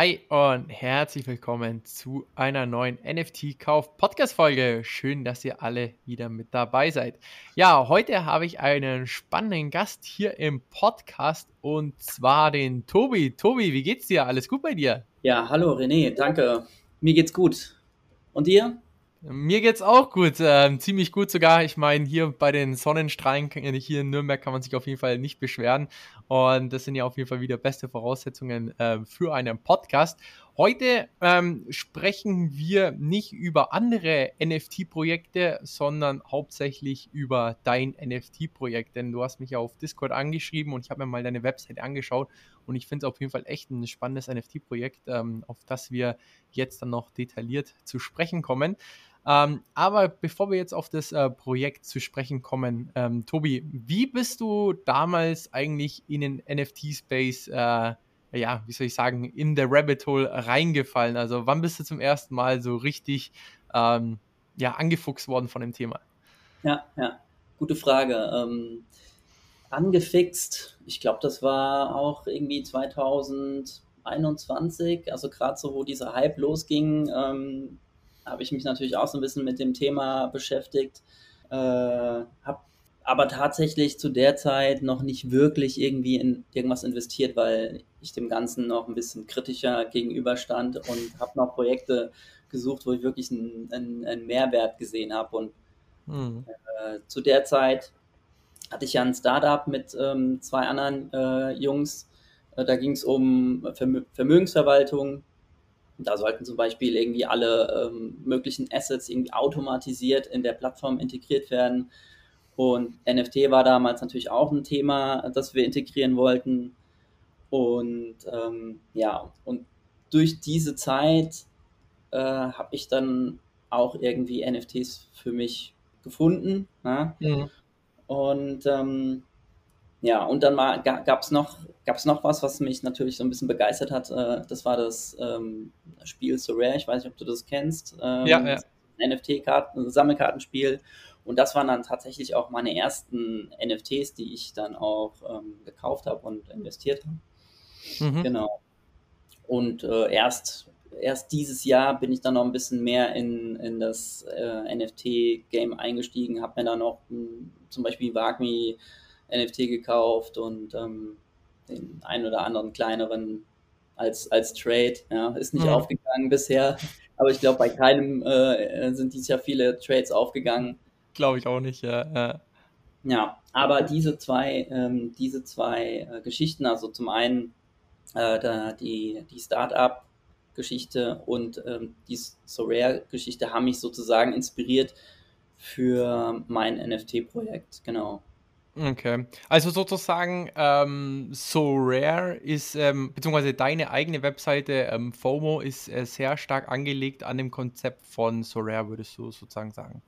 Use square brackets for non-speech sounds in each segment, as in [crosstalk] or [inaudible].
Hi und herzlich willkommen zu einer neuen NFT-Kauf-Podcast-Folge. Schön, dass ihr alle wieder mit dabei seid. Ja, heute habe ich einen spannenden Gast hier im Podcast und zwar den Tobi. Tobi, wie geht's dir? Alles gut bei dir? Ja, hallo René, danke. Mir geht's gut. Und dir? Mir geht's auch gut, ähm, ziemlich gut sogar. Ich meine, hier bei den Sonnenstrahlen hier in Nürnberg kann man sich auf jeden Fall nicht beschweren. Und das sind ja auf jeden Fall wieder beste Voraussetzungen äh, für einen Podcast. Heute ähm, sprechen wir nicht über andere NFT-Projekte, sondern hauptsächlich über dein NFT-Projekt. Denn du hast mich ja auf Discord angeschrieben und ich habe mir mal deine Website angeschaut. Und ich finde es auf jeden Fall echt ein spannendes NFT-Projekt, ähm, auf das wir jetzt dann noch detailliert zu sprechen kommen. Ähm, aber bevor wir jetzt auf das äh, Projekt zu sprechen kommen, ähm, Tobi, wie bist du damals eigentlich in den NFT-Space, äh, ja, wie soll ich sagen, in der Rabbit Hole reingefallen? Also wann bist du zum ersten Mal so richtig ähm, ja, angefuchst worden von dem Thema? Ja, ja, gute Frage. Ähm, angefixt, ich glaube, das war auch irgendwie 2021, also gerade so, wo dieser Hype losging ähm, habe ich mich natürlich auch so ein bisschen mit dem Thema beschäftigt. Äh, habe aber tatsächlich zu der Zeit noch nicht wirklich irgendwie in irgendwas investiert, weil ich dem Ganzen noch ein bisschen kritischer gegenüberstand und habe noch Projekte gesucht, wo ich wirklich einen, einen, einen Mehrwert gesehen habe. Und mhm. äh, zu der Zeit hatte ich ja ein Startup mit ähm, zwei anderen äh, Jungs. Äh, da ging es um Vermö Vermögensverwaltung da sollten zum Beispiel irgendwie alle ähm, möglichen Assets irgendwie automatisiert in der Plattform integriert werden. Und NFT war damals natürlich auch ein Thema, das wir integrieren wollten. Und ähm, ja, und durch diese Zeit äh, habe ich dann auch irgendwie NFTs für mich gefunden. Ne? Mhm. Und ähm, ja, und dann gab es noch, gab's noch was, was mich natürlich so ein bisschen begeistert hat. Äh, das war das ähm, Spiel So Rare. Ich weiß nicht, ob du das kennst. Ähm, ja, ja. NFT-Sammelkartenspiel. Und das waren dann tatsächlich auch meine ersten NFTs, die ich dann auch ähm, gekauft habe und investiert habe. Mhm. Genau. Und äh, erst, erst dieses Jahr bin ich dann noch ein bisschen mehr in, in das äh, NFT-Game eingestiegen, habe mir dann noch hm, zum Beispiel Wagmi NFT gekauft und ähm, den einen oder anderen kleineren als, als Trade. Ja, ist nicht mhm. aufgegangen bisher, aber ich glaube, bei keinem äh, sind dies Jahr viele Trades aufgegangen. Glaube ich auch nicht, ja. ja. Ja, aber diese zwei, ähm, diese zwei äh, Geschichten, also zum einen äh, da, die, die Startup-Geschichte und ähm, die Sorare-Geschichte haben mich sozusagen inspiriert für mein NFT-Projekt, genau. Okay. Also sozusagen, ähm, So Rare ist, ähm, beziehungsweise deine eigene Webseite ähm, FOMO ist äh, sehr stark angelegt an dem Konzept von So Rare, würdest du sozusagen sagen.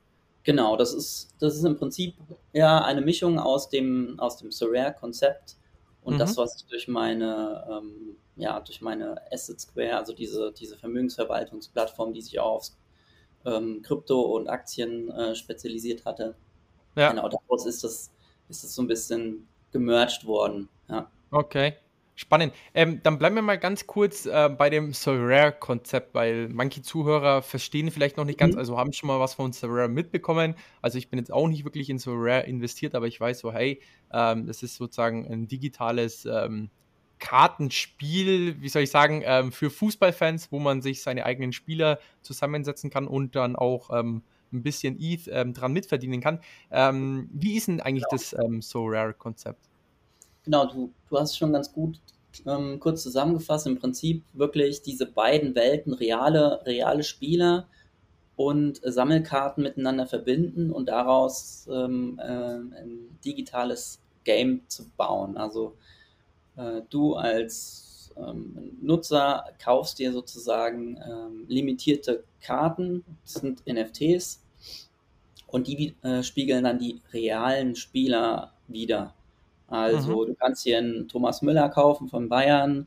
Genau, das ist, das ist im Prinzip ja eine Mischung aus dem, aus dem So Rare-Konzept und mhm. das, was ich durch meine, ähm, ja, durch meine Asset Square, also diese, diese Vermögensverwaltungsplattform, die sich auf ähm, Krypto und Aktien äh, spezialisiert hatte. Ja. Genau, daraus ist das ist es so ein bisschen gemerged worden. Ja. Okay. Spannend. Ähm, dann bleiben wir mal ganz kurz äh, bei dem Sorare-Konzept, weil manche Zuhörer verstehen vielleicht noch nicht ganz, mhm. also haben schon mal was von Sorare mitbekommen. Also ich bin jetzt auch nicht wirklich in Sorare investiert, aber ich weiß so, hey, ähm, das ist sozusagen ein digitales ähm, Kartenspiel, wie soll ich sagen, ähm, für Fußballfans, wo man sich seine eigenen Spieler zusammensetzen kann und dann auch ähm, ein bisschen ETH ähm, dran mitverdienen kann. Ähm, wie ist denn eigentlich genau. das ähm, So Rare-Konzept? Genau, du, du hast schon ganz gut ähm, kurz zusammengefasst. Im Prinzip wirklich diese beiden Welten, reale, reale Spieler und Sammelkarten miteinander verbinden und daraus ähm, äh, ein digitales Game zu bauen. Also äh, du als ähm, Nutzer kaufst dir sozusagen ähm, limitierte Karten, das sind NFTs, und die äh, spiegeln dann die realen Spieler wieder. Also mhm. du kannst hier einen Thomas Müller kaufen von Bayern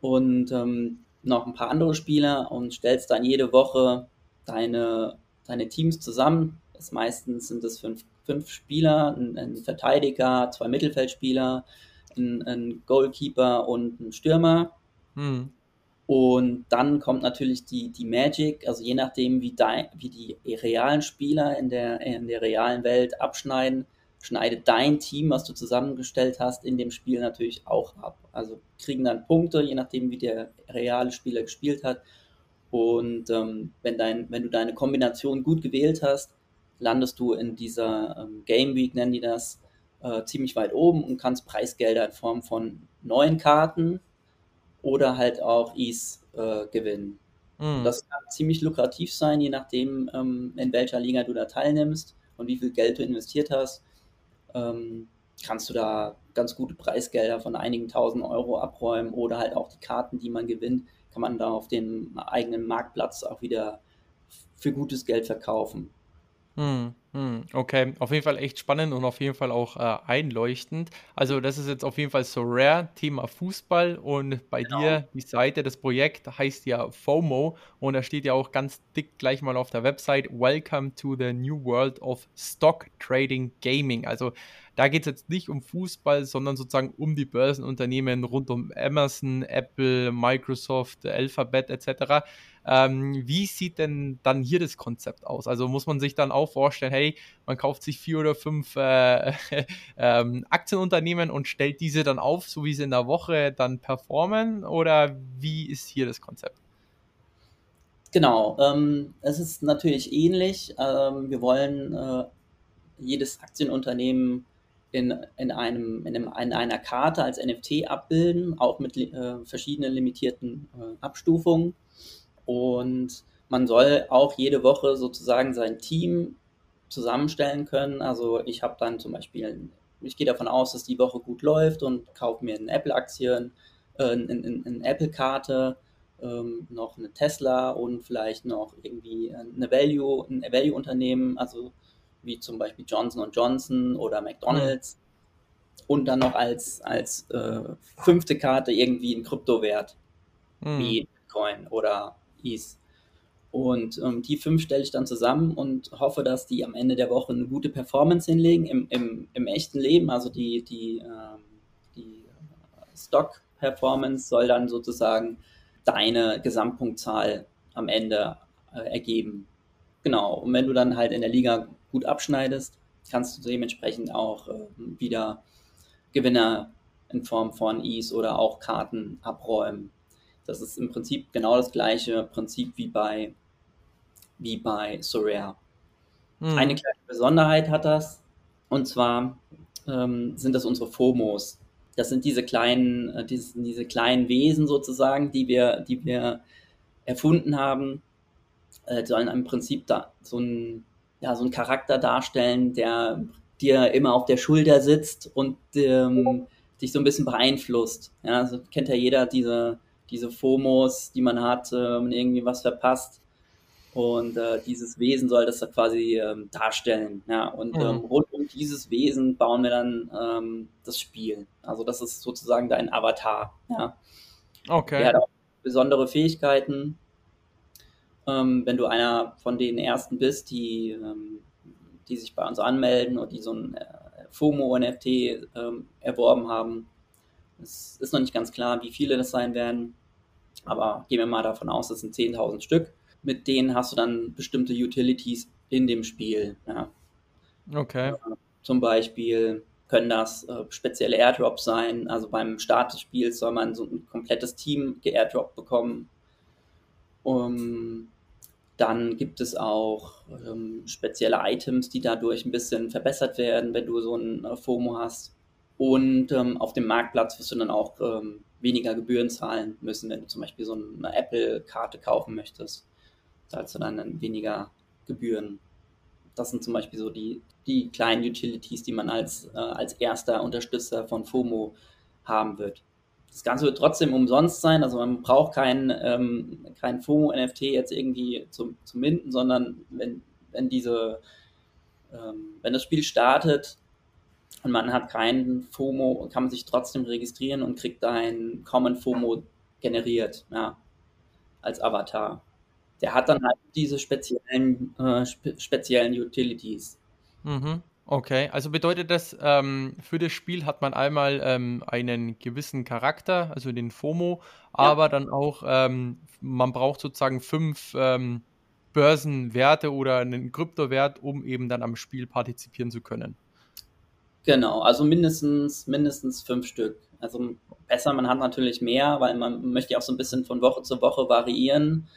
und ähm, noch ein paar andere Spieler und stellst dann jede Woche deine, deine Teams zusammen. Das meistens sind es fünf, fünf Spieler, ein, ein Verteidiger, zwei Mittelfeldspieler, ein, ein, Goalkeeper und ein Stürmer. Mhm. Und dann kommt natürlich die, die Magic, also je nachdem, wie, dein, wie die realen Spieler in der, in der realen Welt abschneiden, schneidet dein Team, was du zusammengestellt hast, in dem Spiel natürlich auch ab. Also kriegen dann Punkte, je nachdem, wie der reale Spieler gespielt hat. Und ähm, wenn, dein, wenn du deine Kombination gut gewählt hast, landest du in dieser ähm, Game Week, nennen die das, äh, ziemlich weit oben und kannst Preisgelder in Form von neuen Karten oder halt auch Ease äh, gewinnen. Mhm. Das kann ziemlich lukrativ sein, je nachdem, ähm, in welcher Liga du da teilnimmst und wie viel Geld du investiert hast. Ähm, kannst du da ganz gute Preisgelder von einigen tausend Euro abräumen oder halt auch die Karten, die man gewinnt, kann man da auf dem eigenen Marktplatz auch wieder für gutes Geld verkaufen. Hm, hm, okay, auf jeden Fall echt spannend und auf jeden Fall auch äh, einleuchtend. Also das ist jetzt auf jeden Fall so rare, Thema Fußball und bei genau. dir die Seite, das Projekt heißt ja FOMO und da steht ja auch ganz dick gleich mal auf der Website Welcome to the New World of Stock Trading Gaming. Also da geht es jetzt nicht um Fußball, sondern sozusagen um die Börsenunternehmen rund um Amazon, Apple, Microsoft, Alphabet etc. Ähm, wie sieht denn dann hier das Konzept aus? Also muss man sich dann auch vorstellen, hey, man kauft sich vier oder fünf äh, [laughs] ähm, Aktienunternehmen und stellt diese dann auf, so wie sie in der Woche dann performen? Oder wie ist hier das Konzept? Genau, ähm, es ist natürlich ähnlich. Ähm, wir wollen äh, jedes Aktienunternehmen in, in, einem, in, einem, in einer Karte als NFT abbilden, auch mit äh, verschiedenen limitierten äh, Abstufungen. Und man soll auch jede Woche sozusagen sein Team zusammenstellen können. Also ich habe dann zum Beispiel, ich gehe davon aus, dass die Woche gut läuft und kaufe mir eine Apple-Aktien, äh, eine, eine, eine Apple-Karte, ähm, noch eine Tesla und vielleicht noch irgendwie eine Value, ein Value-Unternehmen, also wie zum Beispiel Johnson Johnson oder McDonalds. Mhm. Und dann noch als, als äh, fünfte Karte irgendwie ein Kryptowert, mhm. wie Bitcoin oder ETH. Und ähm, die fünf stelle ich dann zusammen und hoffe, dass die am Ende der Woche eine gute Performance hinlegen im, im, im echten Leben. Also die, die, ähm, die Stock-Performance soll dann sozusagen deine Gesamtpunktzahl am Ende äh, ergeben. Genau. Und wenn du dann halt in der Liga gut abschneidest, kannst du dementsprechend auch äh, wieder Gewinner in Form von Ease oder auch Karten abräumen. Das ist im Prinzip genau das gleiche Prinzip wie bei, wie bei Sorare. Mhm. Eine kleine Besonderheit hat das, und zwar ähm, sind das unsere FOMOs. Das sind diese kleinen, äh, diese, diese kleinen Wesen sozusagen, die wir, die wir erfunden haben, äh, sollen im Prinzip da so ein ja, so einen Charakter darstellen, der dir immer auf der Schulter sitzt und ähm, dich so ein bisschen beeinflusst. Ja, also kennt ja jeder diese, diese FOMOs, die man hat, äh, wenn man irgendwie was verpasst. Und äh, dieses Wesen soll das quasi ähm, darstellen. Ja, und mhm. ähm, rund um dieses Wesen bauen wir dann ähm, das Spiel. Also das ist sozusagen dein Avatar. Ja. Okay. Der hat auch besondere Fähigkeiten, ähm, wenn du einer von den ersten bist, die, ähm, die sich bei uns anmelden und die so ein äh, FOMO-NFT ähm, erworben haben. Es ist noch nicht ganz klar, wie viele das sein werden, aber gehen wir mal davon aus, das sind 10.000 Stück. Mit denen hast du dann bestimmte Utilities in dem Spiel. Ja. Okay. Äh, zum Beispiel können das äh, spezielle Airdrops sein. Also beim Start des Spiels soll man so ein komplettes Team geairdroppt bekommen. Um, dann gibt es auch ähm, spezielle Items, die dadurch ein bisschen verbessert werden, wenn du so ein äh, FOMO hast. Und ähm, auf dem Marktplatz wirst du dann auch ähm, weniger Gebühren zahlen müssen, wenn du zum Beispiel so eine Apple-Karte kaufen möchtest. Zahlst du dann weniger Gebühren. Das sind zum Beispiel so die, die kleinen Utilities, die man als, äh, als erster Unterstützer von FOMO haben wird. Das Ganze wird trotzdem umsonst sein, also man braucht kein, ähm, kein FOMO-NFT jetzt irgendwie zum, zum Minden, sondern wenn, wenn diese, ähm, wenn das Spiel startet und man hat keinen FOMO, kann man sich trotzdem registrieren und kriegt ein Common FOMO generiert, ja, als Avatar. Der hat dann halt diese speziellen, äh, spe speziellen Utilities. Mhm. Okay, also bedeutet das, ähm, für das Spiel hat man einmal ähm, einen gewissen Charakter, also den FOMO, Ja, aber dann auch, ähm, man braucht sozusagen fünf ähm, Börsenwerte oder einen Kryptowert, um eben dann am Spiel partizipieren zu können. genau. Also mindestens, mindestens fünf Stück. Also besser, man hat natürlich mehr, weil man möchte ja auch so ein bisschen von Woche zu Woche variieren.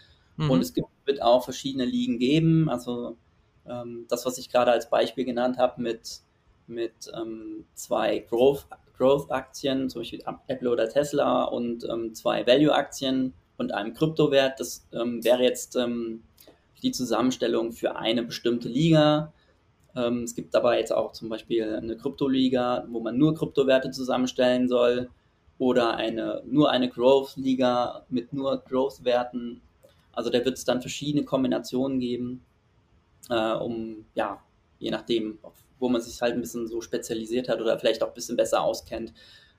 Und Mhm. es gibt, wird auch verschiedene Ligen geben. Also ähm, das, was ich gerade als Beispiel genannt habe mit, mit ähm, zwei Growth, Growth-Aktien, zum Beispiel Apple oder Tesla und ähm, zwei Value-Aktien und einem Kryptowert, das ähm, wäre jetzt ähm, die Zusammenstellung für eine bestimmte Liga. Ähm, es gibt dabei jetzt auch zum Beispiel eine Kryptoliga, wo man nur Kryptowerte zusammenstellen soll oder eine, nur eine Growth-Liga mit nur Growth-Werten. Also da wird es dann verschiedene Kombinationen geben, äh, um, ja, je nachdem, wo man sich halt ein bisschen so spezialisiert hat oder vielleicht auch ein bisschen besser auskennt,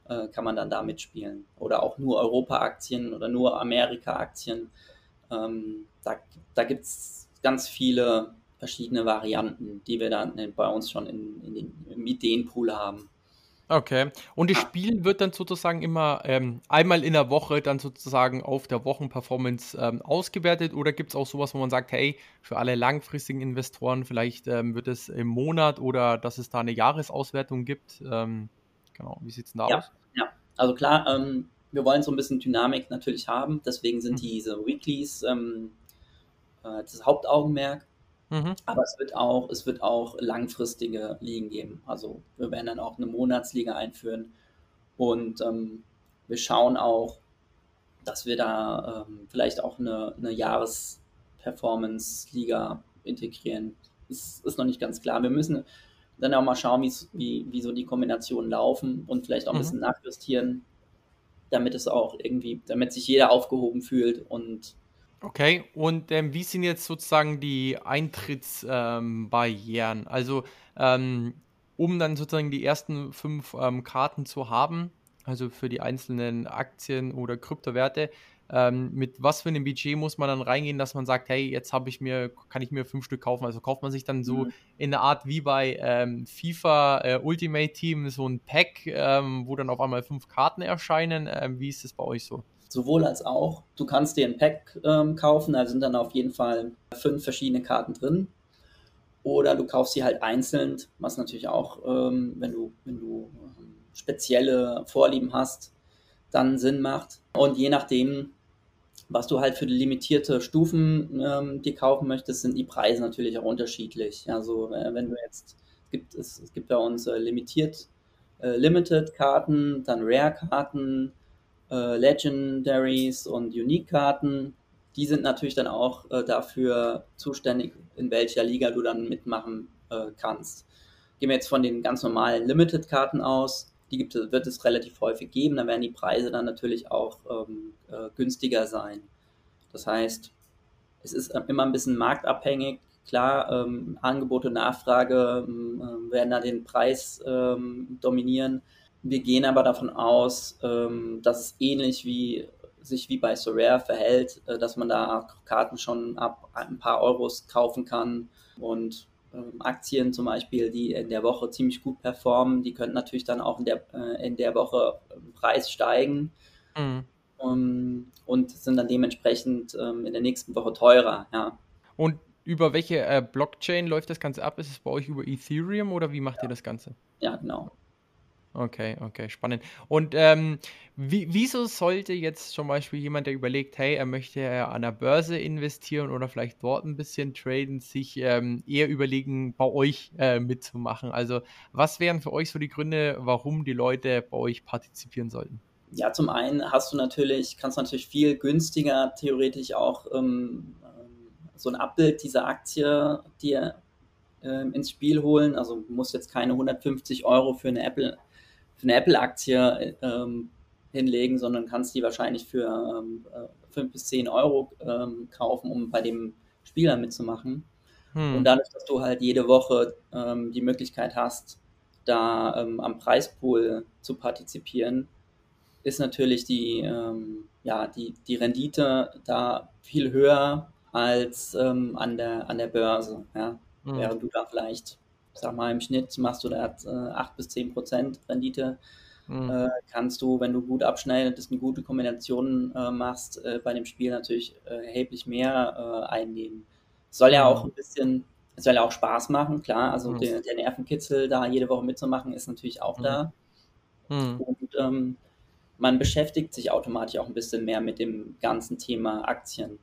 äh, kann man dann da mitspielen. Oder auch nur Europa-Aktien oder nur Amerika-Aktien. Ähm, da da gibt es ganz viele verschiedene Varianten, die wir dann bei uns schon in, in den, im Ideenpool haben. Okay. Und das Ah, Spiel wird dann sozusagen immer ähm, einmal in der Woche dann sozusagen auf der Wochenperformance ähm, ausgewertet oder gibt es auch sowas, wo man sagt, hey, für alle langfristigen Investoren vielleicht ähm, wird es im Monat oder dass es da eine Jahresauswertung gibt? Ähm, genau, wie sieht es denn da ja, aus? ja. Also klar, ähm, wir wollen so ein bisschen Dynamik natürlich haben, deswegen sind Mhm. diese Weeklies ähm, äh, das Hauptaugenmerk. Mhm. Aber es wird auch, es wird auch langfristige Ligen geben. Also wir werden dann auch eine Monatsliga einführen und ähm, wir schauen auch, dass wir da ähm, vielleicht auch eine, eine Jahres-Performance-Liga integrieren. Das ist noch nicht ganz klar. Wir müssen dann auch mal schauen, wie, wie so die Kombinationen laufen und vielleicht auch ein Mhm. bisschen nachjustieren, damit es auch irgendwie, damit sich jeder aufgehoben fühlt und Okay, und ähm, wie sind jetzt sozusagen die Eintrittsbarrieren? Ähm, also, ähm, um dann sozusagen die ersten fünf ähm, Karten zu haben, also für die einzelnen Aktien oder Kryptowerte, ähm, mit was für einem Budget muss man dann reingehen, dass man sagt, hey, jetzt habe ich mir, kann ich mir fünf Stück kaufen? Also kauft man sich dann so mh, in der Art wie bei ähm, FIFA äh, Ultimate Team so ein Pack, ähm, wo dann auf einmal fünf Karten erscheinen. Ähm, wie ist das bei euch so? Sowohl als auch. Du kannst dir ein Pack ähm, kaufen, da sind dann auf jeden Fall fünf verschiedene Karten drin. Oder du kaufst sie halt einzeln, was natürlich auch, ähm, wenn du, wenn du ähm, spezielle Vorlieben hast, dann Sinn macht. Und je nachdem, was du halt für limitierte Stufen ähm, dir kaufen möchtest, sind die Preise natürlich auch unterschiedlich. Also äh, wenn du jetzt, es gibt, es, es gibt bei uns äh, limitiert, äh, Limited-Karten, dann Rare-Karten, äh, Legendaries und Unique-Karten. Die sind natürlich dann auch äh, dafür zuständig, in welcher Liga du dann mitmachen äh, kannst. Gehen wir jetzt von den ganz normalen Limited-Karten aus. Die gibt, wird es relativ häufig geben. Da werden die Preise dann natürlich auch ähm, äh, günstiger sein. Das heißt, es ist immer ein bisschen marktabhängig. Klar, ähm, Angebot und Nachfrage ähm, werden da den Preis ähm, dominieren. Wir gehen aber davon aus, ähm, dass es ähnlich wie sich wie bei Sorare verhält, äh, dass man da Karten schon ab ein paar Euros kaufen kann und ähm, Aktien zum Beispiel, die in der Woche ziemlich gut performen, die könnten natürlich dann auch in der, äh, in der Woche im Preis steigen Mhm. ähm, und sind dann dementsprechend ähm, in der nächsten Woche teurer. Ja, Und über welche äh, Blockchain läuft das Ganze ab? Ist es bei euch über Ethereum oder wie macht ihr das Ganze? ja genau. Okay, okay, spannend. Und ähm, wie, wieso sollte jetzt zum Beispiel jemand, der überlegt, hey, er möchte äh, an der Börse investieren oder vielleicht dort ein bisschen traden, sich ähm, eher überlegen, bei euch äh, mitzumachen? Also, was wären für euch so die Gründe, warum die Leute bei euch partizipieren sollten? Ja, zum einen hast du natürlich, kannst du natürlich viel günstiger theoretisch auch ähm, ähm, so ein Abbild dieser Aktie dir ähm, ins Spiel holen. Also du musst jetzt keine 150 Euro für eine Apple, für eine Apple-Aktie ähm, hinlegen, sondern kannst die wahrscheinlich für ähm, äh, 5 bis 10 Euro ähm, kaufen, um bei dem Spieler mitzumachen. Und Hm, dadurch, dass du halt jede Woche ähm, die Möglichkeit hast, da ähm, am Preispool zu partizipieren, ist natürlich die, ähm, ja, die, die Rendite da viel höher als ähm, an, der, an der Börse. Ja? hm. Während du da vielleicht sag mal, im Schnitt machst du da äh, 8 bis 10 Prozent Rendite. Mhm. Äh, kannst du, wenn du gut abschneidest, eine gute Kombination äh, machst, äh, bei dem Spiel natürlich äh, erheblich mehr äh, einnehmen. Soll ja auch ein bisschen, soll ja auch Spaß machen, klar. Also mhm. der, der, Nervenkitzel, da jede Woche mitzumachen, ist natürlich auch mhm. da. Mhm. Und ähm, man beschäftigt sich automatisch auch ein bisschen mehr mit dem ganzen Thema Aktien.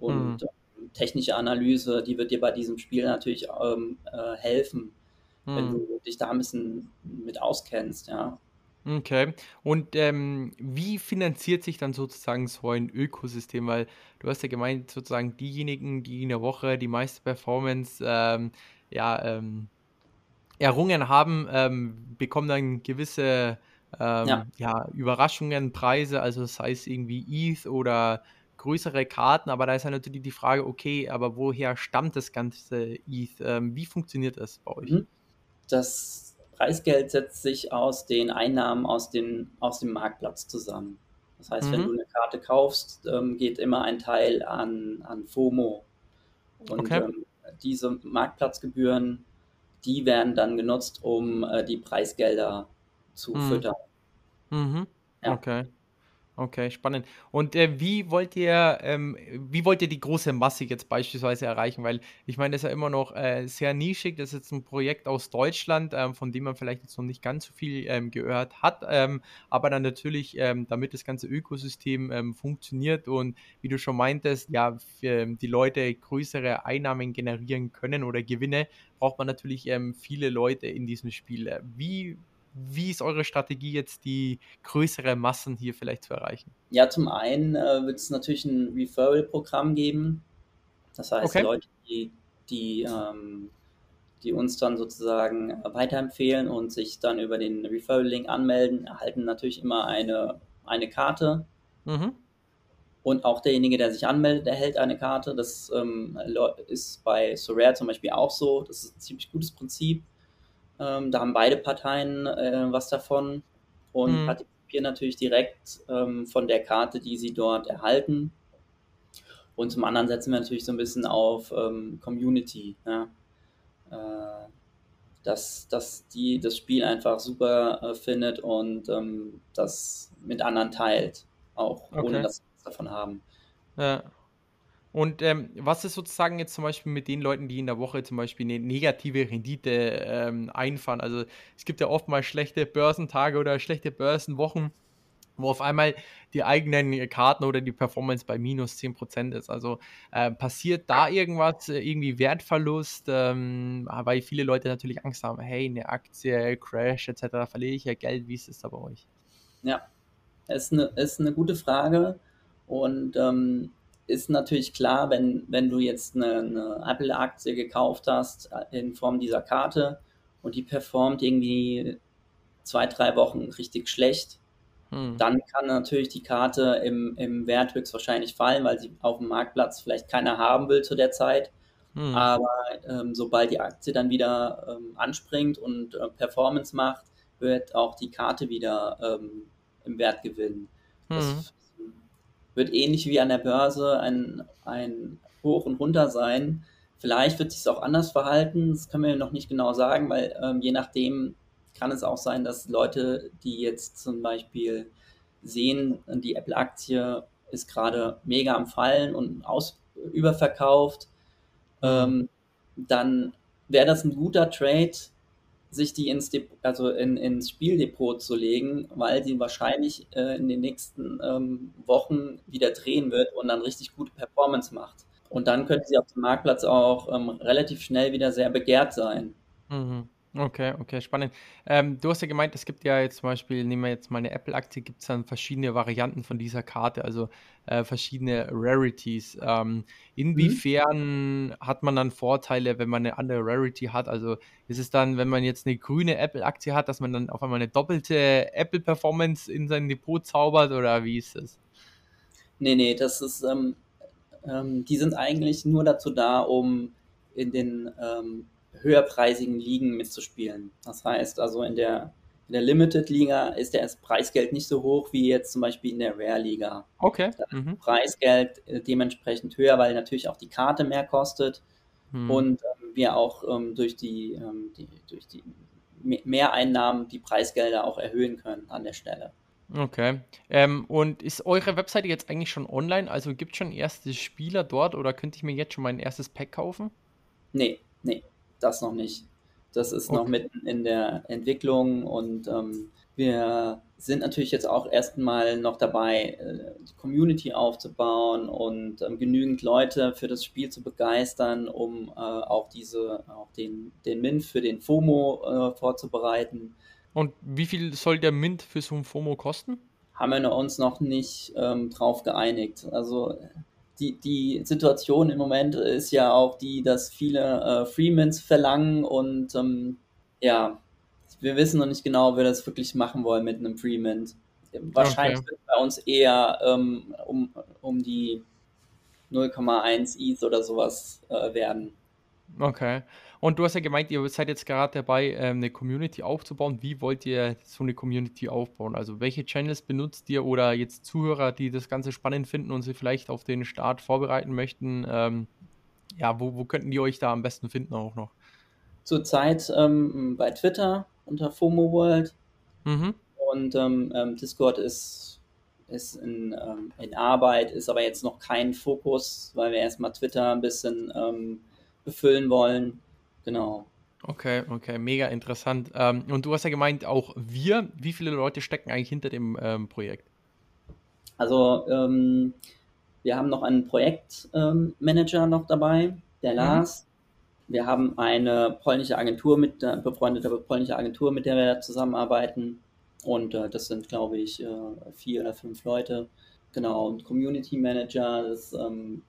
Und mhm. Technische Analyse, die wird dir bei diesem Spiel natürlich ähm, äh, helfen, mhm. wenn du dich da ein bisschen mit auskennst, ja. Okay. Und ähm, wie finanziert sich dann sozusagen so ein Ökosystem? Weil du hast ja gemeint, sozusagen diejenigen, die in der Woche die meiste Performance ähm, ja, ähm, errungen haben, ähm, bekommen dann gewisse ähm, ja. ja. Überraschungen, Preise, also sei es irgendwie ETH oder größere Karten, aber da ist ja natürlich die Frage, okay, aber woher stammt das ganze ETH? Ähm, wie funktioniert das bei euch? Mhm. Das Preisgeld setzt sich aus den Einnahmen aus, den, aus dem Marktplatz zusammen. Das heißt, mhm. wenn du eine Karte kaufst, ähm, geht immer ein Teil an, an FOMO. Und okay. ähm, diese Marktplatzgebühren, die werden dann genutzt, um äh, die Preisgelder zu mhm. füttern. Mhm. Ja. Okay. Okay, spannend. Und äh, wie wollt ihr, ähm, wie wollt ihr die große Masse jetzt beispielsweise erreichen? Weil ich meine, das ist ja immer noch äh, sehr nischig. Das ist jetzt ein Projekt aus Deutschland, ähm, von dem man vielleicht jetzt noch nicht ganz so viel ähm, gehört hat. Ähm, aber dann natürlich, ähm, damit das ganze Ökosystem ähm, funktioniert und wie du schon meintest, ja, die Leute größere Einnahmen generieren können oder Gewinne, braucht man natürlich viele Leute in diesem Spiel. Wie wie ist eure Strategie jetzt, die größere Massen hier vielleicht zu erreichen? Ja, zum einen äh, wird es natürlich ein Referral-Programm geben. Das heißt, okay. Leute, die, die, ähm, die uns dann sozusagen weiterempfehlen und sich dann über den Referral-Link anmelden, erhalten natürlich immer eine, eine Karte. Mhm. Und auch derjenige, der sich anmeldet, erhält eine Karte. Das ähm, ist bei Sorare zum Beispiel auch so. Das ist ein ziemlich gutes Prinzip. Ähm, da haben beide Parteien äh, was davon und mhm. partizipieren natürlich direkt ähm, von der Karte, die sie dort erhalten. Und zum anderen setzen wir natürlich so ein bisschen auf ähm, Community. Ja? Äh, dass, dass die das Spiel einfach super äh, findet und ähm, das mit anderen teilt, auch okay. ohne dass sie was davon haben. Ja. Und ähm, was ist sozusagen jetzt zum Beispiel mit den Leuten, die in der Woche zum Beispiel eine negative Rendite ähm, einfahren? Also es gibt ja oft mal schlechte Börsentage oder schlechte Börsenwochen, wo auf einmal die eigenen Karten oder die Performance bei minus 10% ist. Also äh, passiert da irgendwas, äh, irgendwie Wertverlust, ähm, weil viele Leute natürlich Angst haben, hey, eine Aktie, Crash etc., verliere ich ja Geld, wie ist es da bei euch? Ja, ist eine, ist eine gute Frage und ähm, ist natürlich klar, wenn, wenn du jetzt eine, eine Apple-Aktie gekauft hast äh, in Form dieser Karte und die performt irgendwie zwei, drei Wochen richtig schlecht, hm. dann kann natürlich die Karte im, im Wert höchstwahrscheinlich fallen, weil sie auf dem Marktplatz vielleicht keiner haben will zu der Zeit. Hm. Aber ähm, sobald die Aktie dann wieder ähm, anspringt und äh, Performance macht, wird auch die Karte wieder ähm, im Wert gewinnen. Hm. Das wird ähnlich wie an der Börse ein, ein Hoch und Runter sein. Vielleicht wird sich auch anders verhalten, das können wir noch nicht genau sagen, weil ähm, je nachdem kann es auch sein, dass Leute, die jetzt zum Beispiel sehen, die Apple-Aktie ist gerade mega am Fallen und aus, überverkauft, ähm, dann wäre das ein guter Trade, sich die ins, Dep also in, ins Spieldepot zu legen, weil sie wahrscheinlich äh, in den nächsten ähm, Wochen wieder drehen wird und dann richtig gute Performance macht. Und dann könnte sie auf dem Marktplatz auch ähm, relativ schnell wieder sehr begehrt sein. Mhm. Okay, okay, spannend. Ähm, du hast ja gemeint, es gibt ja jetzt zum Beispiel, nehmen wir jetzt mal eine Apple-Aktie, gibt es dann verschiedene Varianten von dieser Karte, also äh, verschiedene Rarities. Ähm, inwiefern mhm. hat man dann Vorteile, wenn man eine andere Rarity hat? Also ist es dann, wenn man jetzt eine grüne Apple-Aktie hat, dass man dann auf einmal eine doppelte Apple-Performance in sein Depot zaubert oder wie ist das? Nee, nee, das ist, ähm, ähm die sind eigentlich nur dazu da, um in den ähm, höherpreisigen Ligen mitzuspielen. Das heißt also in der, in der Limited-Liga ist das Preisgeld nicht so hoch wie jetzt zum Beispiel in der Rare-Liga. Okay. Da mhm. Preisgeld äh, dementsprechend höher, weil natürlich auch die Karte mehr kostet. hm. und ähm, wir auch ähm, durch, die, ähm, die, durch die Mehreinnahmen die Preisgelder auch erhöhen können an der Stelle. Okay. Ähm, und ist eure Webseite jetzt eigentlich schon online? Also gibt es schon erste Spieler dort oder könnte ich mir jetzt schon mein erstes Pack kaufen? Nee, nee, das noch nicht. Das ist okay. noch mitten in der Entwicklung und ähm, wir sind natürlich jetzt auch erstmal noch dabei, äh, die Community aufzubauen und ähm, genügend Leute für das Spiel zu begeistern, um äh, auch diese, auch den, den Mint für den FOMO äh, vorzubereiten. Und wie viel soll der Mint für so ein FOMO kosten? Haben wir uns noch nicht ähm, drauf geeinigt. Also die, die Situation im Moment ist ja auch die, dass viele äh, Freemans verlangen und ähm, ja, wir wissen noch nicht genau, ob wir das wirklich machen wollen mit einem Freemint. Wahrscheinlich okay. wird bei uns eher ähm, um, um die 0,1 ETH oder sowas äh, werden. Okay. Und du hast ja gemeint, ihr seid jetzt gerade dabei, ähm, eine Community aufzubauen. Wie wollt ihr so eine Community aufbauen? Also welche Channels benutzt ihr oder jetzt Zuhörer, die das Ganze spannend finden und sie vielleicht auf den Start vorbereiten möchten? Ähm, ja, wo, wo könnten die euch da am besten finden auch noch? Zurzeit ähm, bei Twitter unter FOMO World. Mhm. Und ähm, ähm, Discord ist, ist in, ähm, in, Arbeit, ist aber jetzt noch kein Fokus, weil wir erstmal Twitter ein bisschen befüllen wollen. Genau. Okay, okay, mega interessant. Ähm, und du hast ja gemeint, auch wir, wie viele Leute stecken eigentlich hinter dem ähm, Projekt? Also, wir haben noch einen Projektmanager noch dabei, der mhm. Lars. Wir haben eine polnische Agentur mit, äh, befreundete polnische Agentur, mit der wir zusammenarbeiten. Und äh, das sind, glaube ich, äh, vier oder fünf Leute. Genau, und Community Manager, das ähm,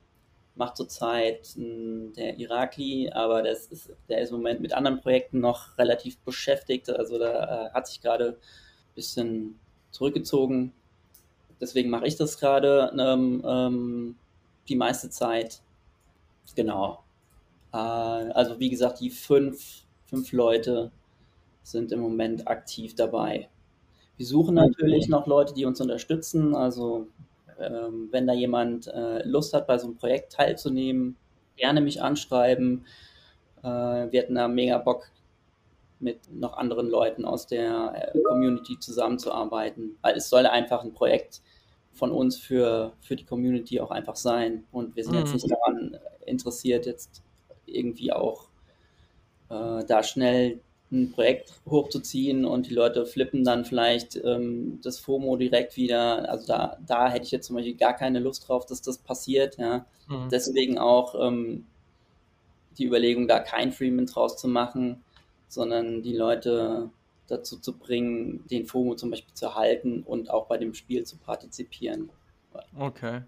macht zurzeit der Irakli, aber das ist, der ist im Moment mit anderen Projekten noch relativ beschäftigt. Also da äh, hat sich gerade ein bisschen zurückgezogen. Deswegen mache ich das gerade ähm, ähm, die meiste Zeit. Genau. Äh, also wie gesagt, die fünf, fünf Leute sind im Moment aktiv dabei. Wir suchen natürlich noch Leute, die uns unterstützen. Also ähm, wenn da jemand äh, Lust hat, bei so einem Projekt teilzunehmen, gerne mich anschreiben. Äh, wir hätten da mega Bock, mit noch anderen Leuten aus der äh, Community zusammenzuarbeiten, weil es soll einfach ein Projekt von uns für, für die Community auch einfach sein. Und wir sind mhm. jetzt nicht daran interessiert, jetzt irgendwie auch äh, da schnell ein Projekt hochzuziehen und die Leute flippen dann vielleicht ähm, das FOMO direkt wieder. Also da, da hätte ich jetzt zum Beispiel gar keine Lust drauf, dass das passiert. Ja. Mhm. Deswegen auch ähm, die Überlegung, da kein Freeman draus zu machen, sondern die Leute dazu zu bringen, den FOMO zum Beispiel zu halten und auch bei dem Spiel zu partizipieren. Okay.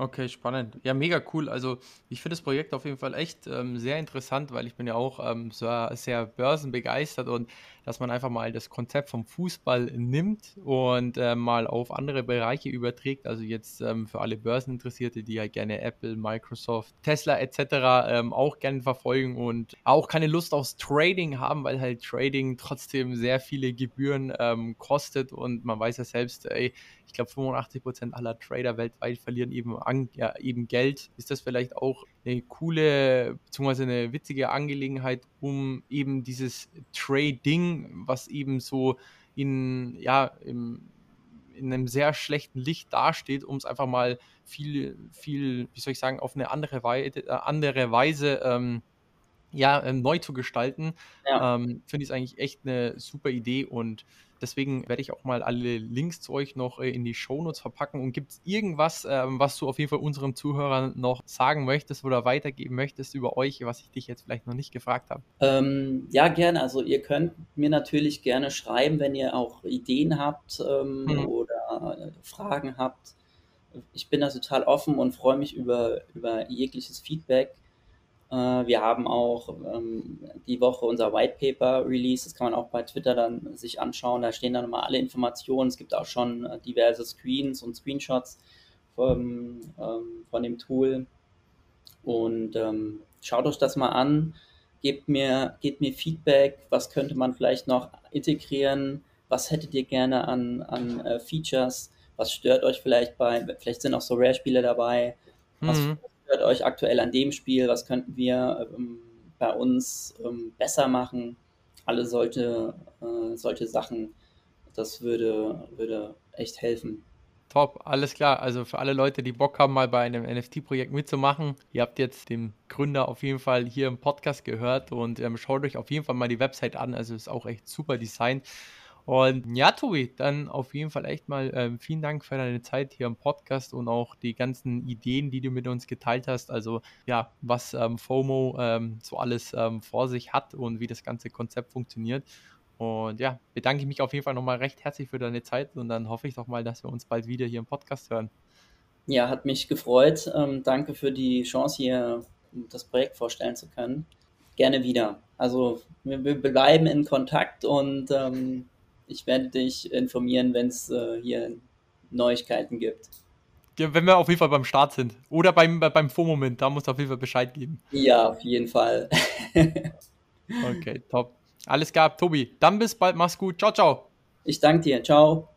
Okay, spannend. Ja, mega cool. Also ich finde das Projekt auf jeden Fall echt ähm, sehr interessant, weil ich bin ja auch ähm, sehr, sehr börsenbegeistert und dass man einfach mal das Konzept vom Fußball nimmt und äh, mal auf andere Bereiche überträgt. Also jetzt ähm, für alle Börseninteressierte, die ja gerne Apple, Microsoft, Tesla etc. Ähm, auch gerne verfolgen und auch keine Lust aufs Trading haben, weil halt Trading trotzdem sehr viele Gebühren ähm, kostet und man weiß ja selbst, ey, ich glaube 85 Prozent aller Trader weltweit verlieren eben, an, ja, eben Geld. Ist das vielleicht auch eine coole bzw. eine witzige Angelegenheit, um eben dieses Trading, was eben so in, ja, im, in einem sehr schlechten Licht dasteht, um es einfach mal viel, viel, wie soll ich sagen, auf eine andere, Weise, äh, andere Weise ähm, ja, ähm, neu zu gestalten, ja. ähm, finde ich es eigentlich echt eine super Idee und Deswegen werde ich auch mal alle Links zu euch noch äh, in die Shownotes verpacken. Und gibt es irgendwas, ähm, was du auf jeden Fall unseren Zuhörern noch sagen möchtest oder weitergeben möchtest über euch, was ich dich jetzt vielleicht noch nicht gefragt habe? Ähm, ja, gerne. Also ihr könnt mir natürlich gerne schreiben, wenn ihr auch Ideen habt ähm, mhm. oder äh, Fragen habt. Ich bin da total offen und freue mich über, über jegliches Feedback. Äh, wir haben auch ähm, die Woche unser White Paper Release, das kann man auch bei Twitter dann sich anschauen. Da stehen dann mal alle Informationen. Es gibt auch schon äh, diverse Screens und Screenshots vom, ähm, von dem Tool. Und ähm, schaut euch das mal an, gebt mir, gebt mir Feedback, was könnte man vielleicht noch integrieren, was hättet ihr gerne an, an äh, Features, was stört euch vielleicht bei, vielleicht sind auch so Rare-Spiele dabei, was mhm stört euch aktuell an dem Spiel, was könnten wir ähm, bei uns ähm, besser machen. Alle solche, äh, solche Sachen, das würde, würde echt helfen. Top, alles klar. Also für alle Leute, die Bock haben, mal bei einem NFT-Projekt mitzumachen, ihr habt jetzt den Gründer auf jeden Fall hier im Podcast gehört und ähm, schaut euch auf jeden Fall mal die Website an. Also ist auch echt super designt. Und ja, Tobi, dann auf jeden Fall echt mal ähm, vielen Dank für deine Zeit hier im Podcast und auch die ganzen Ideen, die du mit uns geteilt hast. Also ja, was ähm, FOMO ähm, so alles ähm, vor sich hat und wie das ganze Konzept funktioniert. Und ja, bedanke ich mich auf jeden Fall nochmal recht herzlich für deine Zeit und dann hoffe ich doch mal, dass wir uns bald wieder hier im Podcast hören. Ja, hat mich gefreut. Ähm, danke für die Chance, hier das Projekt vorstellen zu können. Gerne wieder. Also wir, wir bleiben in Kontakt und ähm, ich werde dich informieren, wenn es äh, hier Neuigkeiten gibt. Ja, wenn wir auf jeden Fall beim Start sind. Oder beim, beim Vormoment, da musst du auf jeden Fall Bescheid geben. Ja, auf jeden Fall. [laughs] okay, top. Alles klar, Tobi. Dann bis bald, mach's gut. Ciao, ciao. Ich danke dir. Ciao.